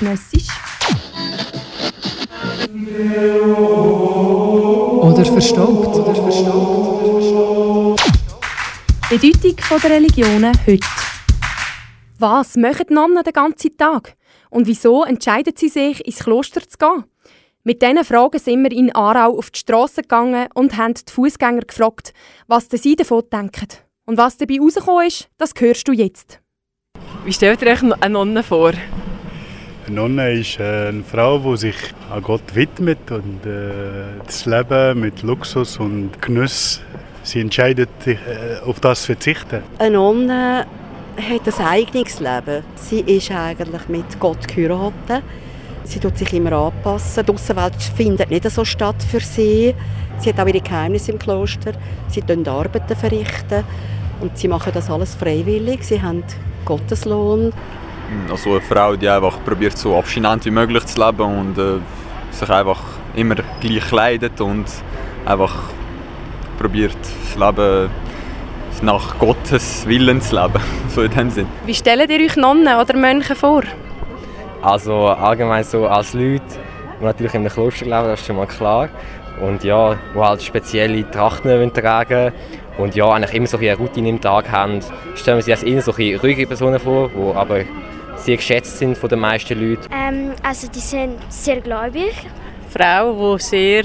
zeitgenössisch? Oder verstaubt. Oder verstaubt. Bedeutung der Religionen heute. Was machen die Nonnen den ganzen Tag? Und wieso entscheiden sie sich, ins Kloster zu gehen? Mit diesen Fragen sind wir in Aarau auf die Straße gegangen und haben die Fußgänger gefragt, was sie davon denken. Und was dabei rausgekommen ist, das hörst du jetzt. Wie stellt ihr euch eine Nonne vor? Eine Nonne ist eine Frau, die sich an Gott widmet und äh, das Leben mit Luxus und Genuss, sie entscheidet, äh, auf das zu verzichten. Eine Nonne hat ein eigenes Leben. Sie ist eigentlich mit Gott geheiratet. Sie tut sich immer anpassen. Die Außenwelt findet nicht so statt für sie. Sie hat auch ihre Geheimnisse im Kloster. Sie verrichten Arbeiten verrichten und sie machen das alles freiwillig. Sie haben Gotteslohn. Also eine Frau, die einfach probiert so abstinent wie möglich zu leben und äh, sich einfach immer gleich kleidet und einfach probiert das Leben nach Gottes Willen zu leben, so in dem Sinn. Wie stellt ihr euch Nonnen oder Mönche vor? Also allgemein so als Leute, die natürlich in einem Kloster leben, das ist schon mal klar. Und ja, die halt spezielle Trachten tragen und ja, eigentlich immer so eine Routine im Tag haben, stellen wir sich als eher so ruhige Personen vor, die aber sehr geschätzt sind von den meisten Leuten. Ähm, also die sind sehr gläubig. Frau, die sehr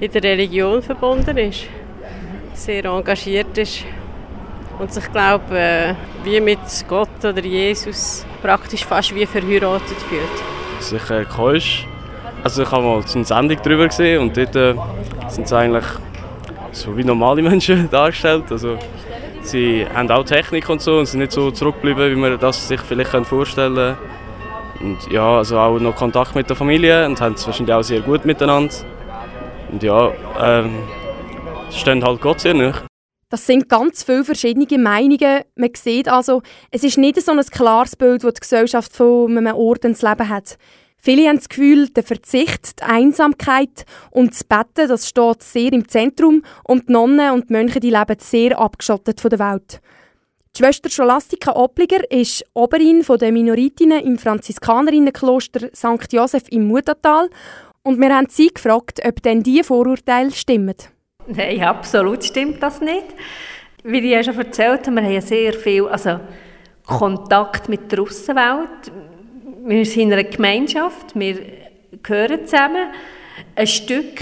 in der Religion verbunden ist, sehr engagiert ist und sich glaube äh, wie mit Gott oder Jesus praktisch fast wie verheiratet fühlt. Sicher komisch. Also ich habe mal eine Sendung darüber gesehen und dort äh, sind sie eigentlich so wie normale Menschen dargestellt. Also sie haben auch Technik und so und sind nicht so zurückgeblieben, wie man das sich vielleicht vorstellen kann. Und ja, also auch noch Kontakt mit der Familie und haben es wahrscheinlich auch sehr gut miteinander. Und ja, ähm, stehen halt Gott sehr nahe. Das sind ganz viele verschiedene Meinungen. Man sieht also, es ist nicht so ein klares Bild, das die Gesellschaft von einem Ordensleben hat. Viele haben das Gefühl, der Verzicht, die Einsamkeit und das Betten, das steht sehr im Zentrum und die Nonnen und die Mönche die leben sehr abgeschottet von der Welt. Die Schwester Scholastika Obliger ist Oberin der Minoritinnen im Franziskanerienkloster St. Josef im Mutatal und wir haben sie gefragt, ob denn diese Vorurteile stimmen. Nein, absolut stimmt das nicht. Wie ich ja schon erzählt habe, wir haben sehr viel also Kontakt mit der Aussenwelt. Wir sind in einer Gemeinschaft, wir gehören zusammen. Ein Stück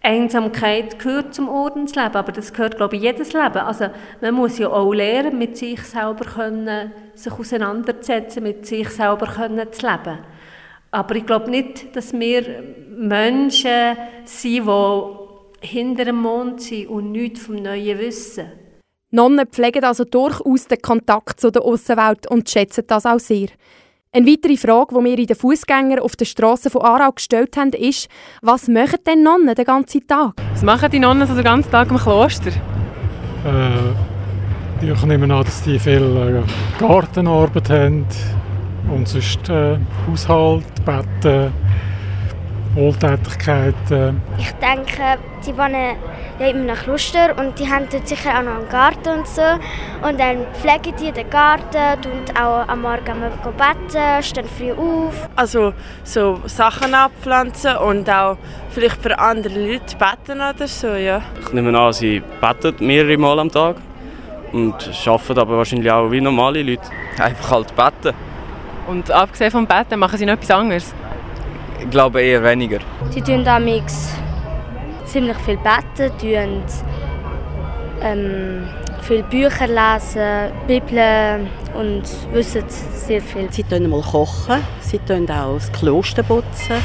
Einsamkeit gehört zum Ordensleben, aber das gehört, glaube ich, jedes Leben. Also man muss ja auch lernen, mit sich selber können, sich auseinanderzusetzen, mit sich selber können zu leben. Aber ich glaube nicht, dass wir Menschen sind, die hinter dem Mond sind und nichts vom Neuen wissen. Nonnen pflegen also durchaus den Kontakt zu der Außenwelt und schätzen das auch sehr. Eine weitere Frage, die wir in den Fußgängern auf der Straße von Aarau gestellt haben, ist, was machen denn Nonnen den ganzen Tag? Was machen die Nonnen so den ganzen Tag im Kloster? Äh, ich nehme an, dass die viel äh, Gartenarbeit haben und sonst äh, Haushalt, Betten, Wohltätigkeiten. Ich denke, die wohnen ja in einem Kloster und die haben dort sicher auch noch einen Garten und so. Und dann pflegen die den Garten und auch am Morgen betten, stehen früh auf. Also so Sachen abpflanzen und auch vielleicht für andere Leute beten oder so, ja. Ich nehme an, sie beten mehrere Mal am Tag und arbeiten aber wahrscheinlich auch wie normale Leute. Einfach halt beten. Und abgesehen vom Betten machen sie noch etwas anderes? Ich glaube eher weniger. Sie tun damals ziemlich viel beten, tun, ähm, viele Bücher lesen, Bibeln und wissen sehr viel. Sie tun mal kochen, sie tun auch das Kloster putzen,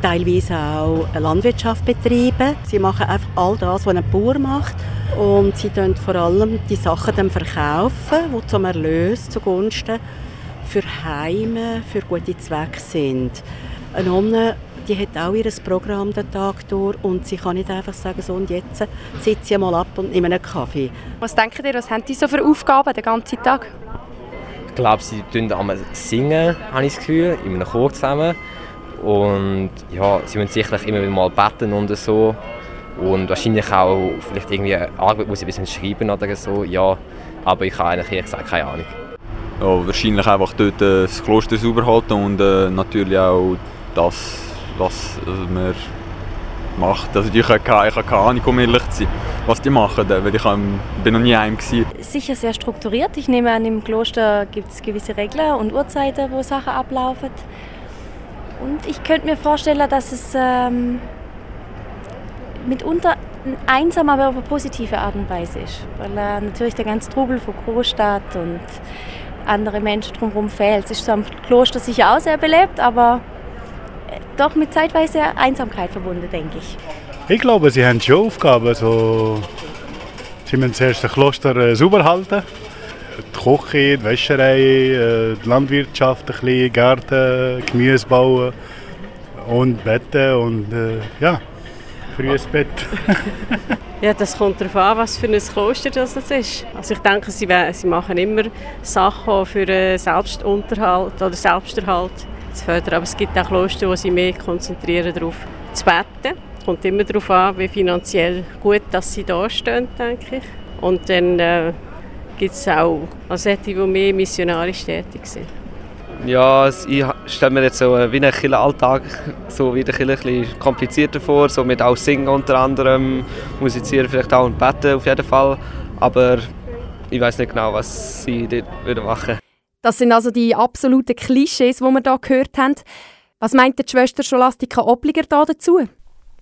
teilweise auch eine Landwirtschaft betreiben. Sie machen einfach all das, was ein Bauer macht. Und sie tun vor allem die Sachen dann verkaufen, die zum Erlös zugunsten für Heime, für gute Zwecke sind. Eine Nonne die hat auch ihr Programm den Tag durch und sie kann nicht einfach sagen, so und jetzt sitze ich mal ab und nehme einen Kaffee. Was denken ihr, was haben die so für Aufgaben den ganzen Tag? Ich glaube, sie singen singen, habe ich das Gefühl, in einem Chor zusammen. Und ja, sie müssen sicherlich immer wieder mal beten und so. Und wahrscheinlich auch vielleicht irgendwie Arbeit muss ich ein bisschen schreiben oder so, ja. Aber ich habe eigentlich ehrlich gesagt keine Ahnung. ja, wahrscheinlich einfach dort äh, das Kloster sauber halten und äh, natürlich auch das, was äh, man macht. Also ich habe keine, Ahnung, um ehrlich zu sein, was die machen, weil ich bin noch nie heim gewesen. Sicher sehr strukturiert. Ich nehme an, im Kloster gibt es gewisse Regeln und Uhrzeiten, wo Sachen ablaufen. Und ich könnte mir vorstellen, dass es ähm, mitunter einsam, aber auf eine positive Art und Weise ist. Weil äh, natürlich der ganze Trubel von Großstadt und andere Menschen drumherum fehlt. Es ist so am Kloster sicher auch sehr belebt, aber äh, doch mit zeitweise Einsamkeit verbunden, denke ich. Ich glaube, sie haben schon Aufgaben. Also, sie müssen zuerst das Kloster äh, sauber halten. Die Küche, die Wäscherei, äh, die Landwirtschaft, ein bisschen, Garten, Gemüse bauen und Betten und äh, ja, frühes Bett. ja, das kommt darauf an, was für ein Kloster das ist. Also ich denke, sie, sie machen immer Sachen für den Selbstunterhalt oder Selbsterhalt zu fördern. Aber es gibt auch Kloster, wo sie mehr konzentrieren darauf zu beten. Es kommt immer darauf an, wie finanziell gut dass sie da stehen, denke ich. Und dann äh, gibt es auch also die, die mehr missionarisch tätig sind. Ja, ich stelle mir jetzt so wie einen Alltag so wie ein bisschen komplizierter vor, so mit auch Singen unter anderem, musizieren vielleicht auch und beten auf jeden Fall, aber ich weiß nicht genau, was sie dort machen Das sind also die absoluten Klischees, die wir hier gehört haben. Was meint die Schwester Scholastika Obliger da dazu?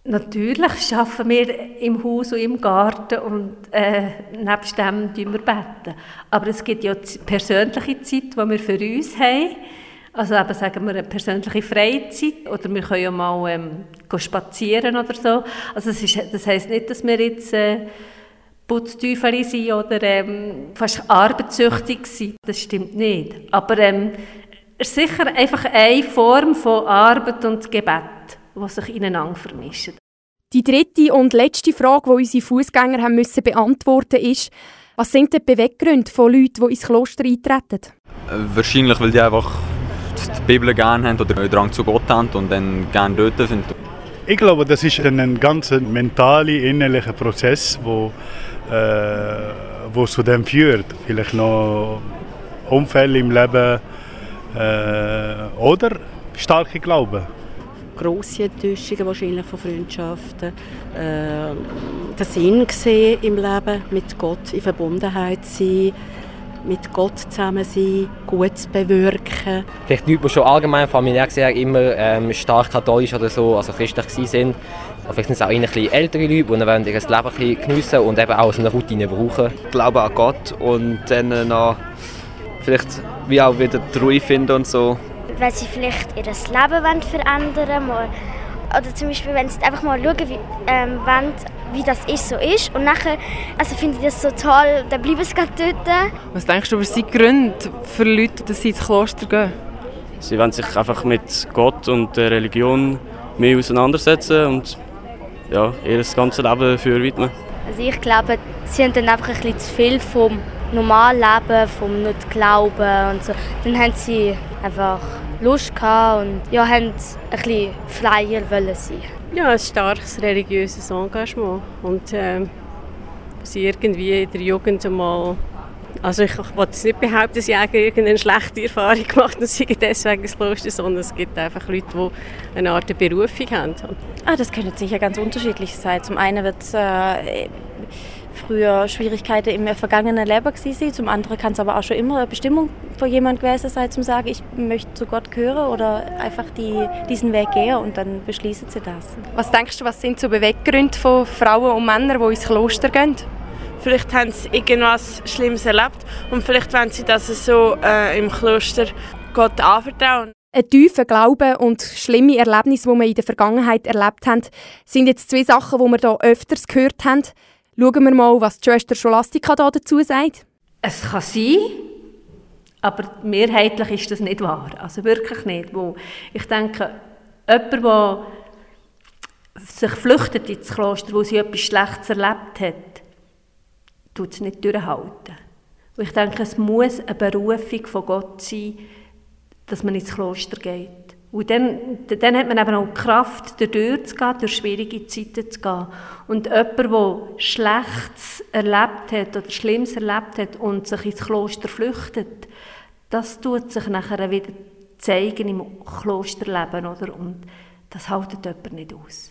Natürlich arbeiten wir im Haus und im Garten und äh, nebst dem wir beten. Aber es gibt ja persönliche Zeit, die wir für uns haben. Also eben, sagen wir, eine persönliche Freizeit oder wir können ja mal ähm, spazieren oder so. Also das, ist, das heisst nicht, dass wir jetzt äh, Putzteufel sind oder ähm, fast arbeitssüchtig sind. Das stimmt nicht. Aber ähm, es ist sicher einfach eine Form von Arbeit und Gebet die sich ineinander vermischen. Die dritte und letzte Frage, die unsere Fußgänger haben müssen beantworten ist, was sind die Beweggründe von Leuten, die ins Kloster eintreten? Wahrscheinlich, weil die einfach die Bibel gerne haben oder einen Drang zu Gott haben und dann gerne dort sind. Ich glaube, das ist ein ganz mentaler, innerlicher Prozess, wo, äh, wo zu dem führt. Vielleicht noch Unfälle im Leben äh, oder starke Glauben grosse Enttäuschungen wahrscheinlich von Freundschaften, äh, den Sinn gesehen im Leben, mit Gott in Verbundenheit sein, mit Gott zusammen sein, Gutes bewirken. Vielleicht Leute, die schon allgemein familiär gesehen immer ähm, stark katholisch oder so, also christlich sind, aber vielleicht sind es auch ein bisschen ältere Leute, die dann ihr Leben geniessen und eben auch so eine Routine brauchen. Glauben an Gott und dann noch vielleicht wie auch wieder die Ruhe finden und so weil sie vielleicht ihr Leben verändern wollen. Oder zum Beispiel, wenn sie einfach mal schauen wie, ähm, wollen, wie das ist, so ist. Und nachher also finde ich das so toll, dann bleiben sie gerade dort. Was denkst du, was sind die Gründe für Leute, dass sie ins Kloster gehen? Sie wollen sich einfach mit Gott und der Religion mehr auseinandersetzen und ja, ihr ganzes Leben für widmen. Also ich glaube, sie haben dann einfach ein bisschen zu viel vom normalen Leben, vom Nicht-Glauben und so. Dann haben sie einfach Lust gehabt und ja, haben ein bisschen freier wollen sein. Ja, ein starkes religiöses Engagement und äh, sie irgendwie in der Jugend einmal also ich wollte jetzt nicht behaupten, dass ich irgendeine schlechte Erfahrung gemacht habe, sei deswegen das Kloster, sondern es gibt einfach Leute, die eine Art Berufung haben. Ah, das könnte sicher ganz unterschiedlich sein. Zum einen wird äh, früher Schwierigkeiten im vergangenen Leben gewesen Zum anderen kann es aber auch schon immer eine Bestimmung von jemand gewesen sein, zum sagen, ich möchte zu Gott gehören oder einfach die, diesen Weg gehen und dann beschließen sie das. Was denkst du, was sind so Beweggründe von Frauen und Männern, die ins Kloster gehen? Vielleicht haben sie irgendwas Schlimmes erlebt und vielleicht wollen sie das so äh, im Kloster Gott anvertrauen. Ein tiefer Glaube und schlimme Erlebnisse, die wir in der Vergangenheit erlebt haben, sind jetzt zwei Sachen, die wir hier öfters gehört haben. Schauen wir mal, was die Schwester Scholastika dazu sagt. Es kann sein, aber mehrheitlich ist das nicht wahr. Also wirklich nicht. Wo ich denke, jemand, der sich flüchtet ins Kloster, wo sie etwas Schlechtes erlebt hat, tut es nicht durchhalten. Und ich denke, es muss eine Berufung von Gott sein, dass man ins Kloster geht. Und dann, dann hat man eben auch die Kraft, dadurch zu gehen, durch schwierige Zeiten zu gehen. Und jemand, der Schlechtes erlebt hat oder Schlimmes erlebt hat und sich ins Kloster flüchtet, das tut sich nachher wieder zeigen im Klosterleben, oder? Und das haltet jemand nicht aus.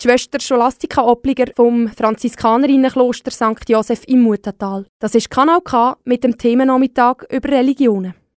Die Schwester Scholastika Obliger vom Franziskanerinnenkloster St. Josef im Mutatal. Das ist Kanal K mit dem Themennachmittag über Religionen.